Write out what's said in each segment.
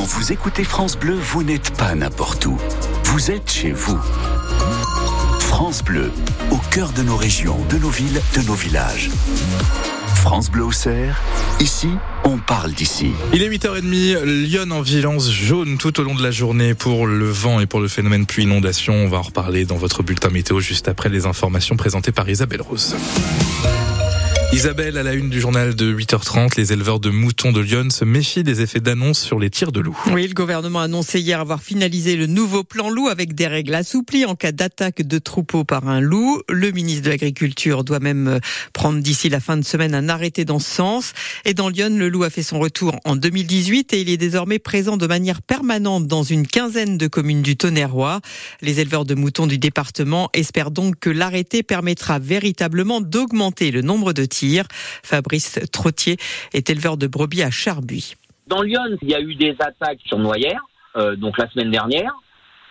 Quand vous écoutez France Bleu, vous n'êtes pas n'importe où. Vous êtes chez vous. France Bleu, au cœur de nos régions, de nos villes, de nos villages. France Bleu Auxerre, ici, on parle d'ici. Il est 8h30, Lyon en vigilance jaune tout au long de la journée pour le vent et pour le phénomène pluie inondation. On va en reparler dans votre bulletin météo juste après les informations présentées par Isabelle Rose. Isabelle, à la une du journal de 8h30, les éleveurs de moutons de Lyon se méfient des effets d'annonce sur les tirs de loups. Oui, le gouvernement a annoncé hier avoir finalisé le nouveau plan loup avec des règles assouplies en cas d'attaque de troupeau par un loup. Le ministre de l'Agriculture doit même euh, prendre d'ici la fin de semaine un arrêté dans ce sens. Et dans Lyon, le loup a fait son retour en 2018 et il est désormais présent de manière permanente dans une quinzaine de communes du Tonnerrois. Les éleveurs de moutons du département espèrent donc que l'arrêté permettra véritablement d'augmenter le nombre de tirs Fabrice Trottier est éleveur de brebis à Charbuis. Dans Lyon, il y a eu des attaques sur Noyères, euh, donc la semaine dernière.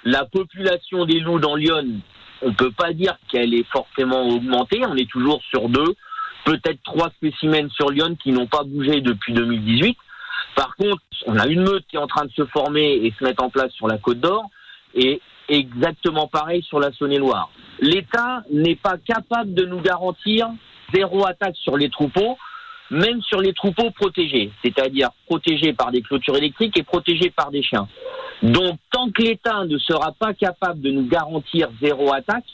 La population des loups dans Lyon, on ne peut pas dire qu'elle est fortement augmentée. On est toujours sur deux, peut-être trois spécimens sur Lyon qui n'ont pas bougé depuis 2018. Par contre, on a une meute qui est en train de se former et se mettre en place sur la Côte d'Or, et exactement pareil sur la Saône-et-Loire. L'État n'est pas capable de nous garantir zéro attaque sur les troupeaux, même sur les troupeaux protégés, c'est-à-dire protégés par des clôtures électriques et protégés par des chiens. Donc, tant que l'État ne sera pas capable de nous garantir zéro attaque,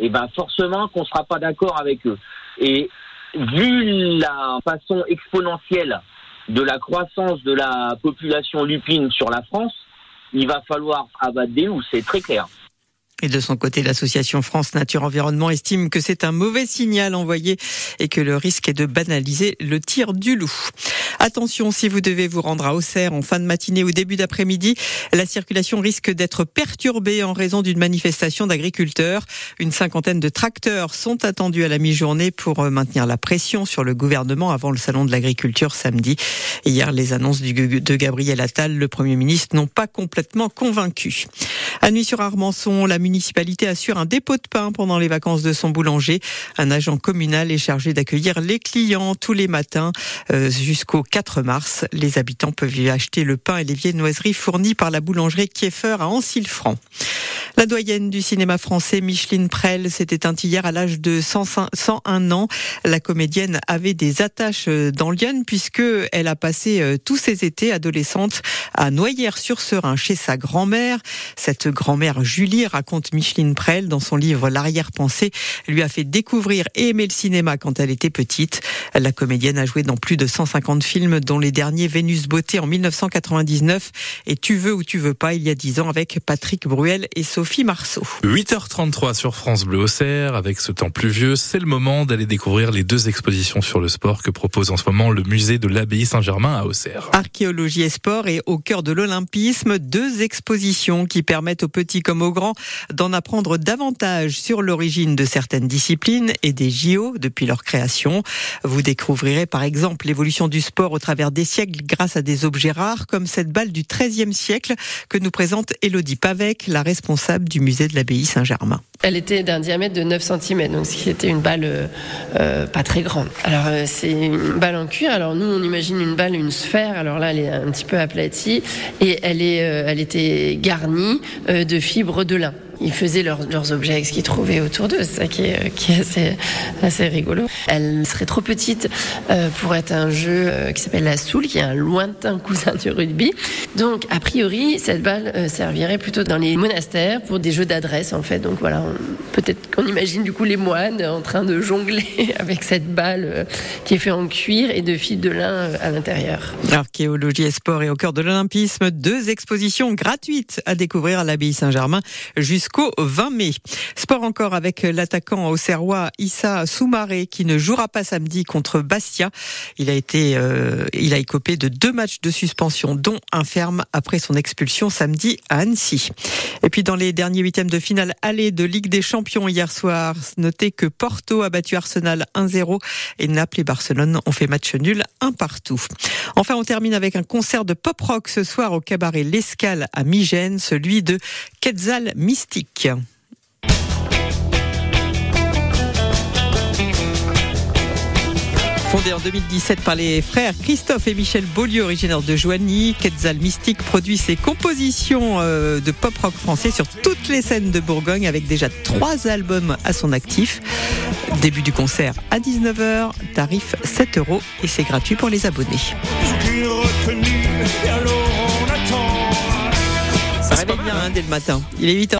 eh ben forcément qu'on ne sera pas d'accord avec eux. Et vu la façon exponentielle de la croissance de la population lupine sur la France, il va falloir abattre des loups, c'est très clair. Et de son côté, l'association France Nature Environnement estime que c'est un mauvais signal envoyé et que le risque est de banaliser le tir du loup. Attention, si vous devez vous rendre à Auxerre en fin de matinée ou début d'après-midi, la circulation risque d'être perturbée en raison d'une manifestation d'agriculteurs. Une cinquantaine de tracteurs sont attendus à la mi-journée pour euh, maintenir la pression sur le gouvernement avant le salon de l'agriculture samedi. Hier, les annonces de Gabriel Attal, le Premier ministre, n'ont pas complètement convaincu. À Nuit-sur-Armançon, municipalité assure un dépôt de pain pendant les vacances de son boulanger. Un agent communal est chargé d'accueillir les clients tous les matins euh, jusqu'au 4 mars. Les habitants peuvent y acheter le pain et les viennoiseries fournies par la boulangerie Kieffer à Ancille-Franc. La doyenne du cinéma français, Micheline Prel, s'est éteinte hier à l'âge de 101 ans. La comédienne avait des attaches euh, dans Lyon puisque elle a passé euh, tous ses étés adolescentes à Noyères-sur-Serein chez sa grand-mère. Cette grand-mère Julie raconte Micheline Prel dans son livre L'arrière-pensée lui a fait découvrir et aimer le cinéma quand elle était petite. La comédienne a joué dans plus de 150 films dont les derniers Vénus Beauté en 1999 et Tu veux ou tu veux pas il y a 10 ans avec Patrick Bruel et Sophie Marceau. 8h33 sur France Bleu Auxerre avec ce temps pluvieux, c'est le moment d'aller découvrir les deux expositions sur le sport que propose en ce moment le musée de l'abbaye Saint-Germain à Auxerre. Archéologie et sport et au cœur de l'olympisme, deux expositions qui permettent aux petits comme aux grands d'en apprendre davantage sur l'origine de certaines disciplines et des JO depuis leur création. Vous découvrirez par exemple l'évolution du sport au travers des siècles grâce à des objets rares comme cette balle du XIIIe siècle que nous présente Elodie Pavec, la responsable du musée de l'abbaye Saint-Germain. Elle était d'un diamètre de 9 cm, donc ce qui était une balle euh, euh, pas très grande. Alors euh, c'est une balle en cuir. Alors nous on imagine une balle, une sphère. Alors là elle est un petit peu aplatie et elle est, elle était garnie de fibres de lin ils faisaient leurs, objets avec ce qu'ils trouvaient autour d'eux. C'est ça qui est, est assez, rigolo. Elle serait trop petite euh, pour être un jeu euh, qui s'appelle la soule, qui est un lointain cousin du rugby. Donc, a priori, cette balle euh, servirait plutôt dans les monastères pour des jeux d'adresse, en fait. Donc voilà, peut-être qu'on imagine du coup les moines en train de jongler avec cette balle qui est faite en cuir et de fils de lin à l'intérieur. Archéologie et sport et au cœur de l'Olympisme, deux expositions gratuites à découvrir à l'abbaye Saint-Germain jusqu'au 20 mai. Sport encore avec l'attaquant au Serrois Issa Soumaré qui ne jouera pas samedi contre Bastia. Il a été, euh, il a écopé de deux matchs de suspension, dont un ferme après son expulsion samedi à Annecy. Et puis dans les derniers huitièmes de finale aller de Ligue des Champions hier soir, notez que Porto a battu Arsenal 1-0 et Naples et Barcelone ont fait match nul un partout. Enfin, on termine avec un concert de pop rock ce soir au cabaret L'Escale à Migène, celui de Quetzal Mystique. Fondé en 2017 par les frères Christophe et Michel Beaulieu, originaires de Joigny, Quetzal Mystique produit ses compositions euh, de pop rock français sur toutes les scènes de Bourgogne avec déjà trois albums à son actif. Début du concert à 19h, tarif 7 euros et c'est gratuit pour les abonnés. Ça réveille bien hein, dès le matin. Il est 8h.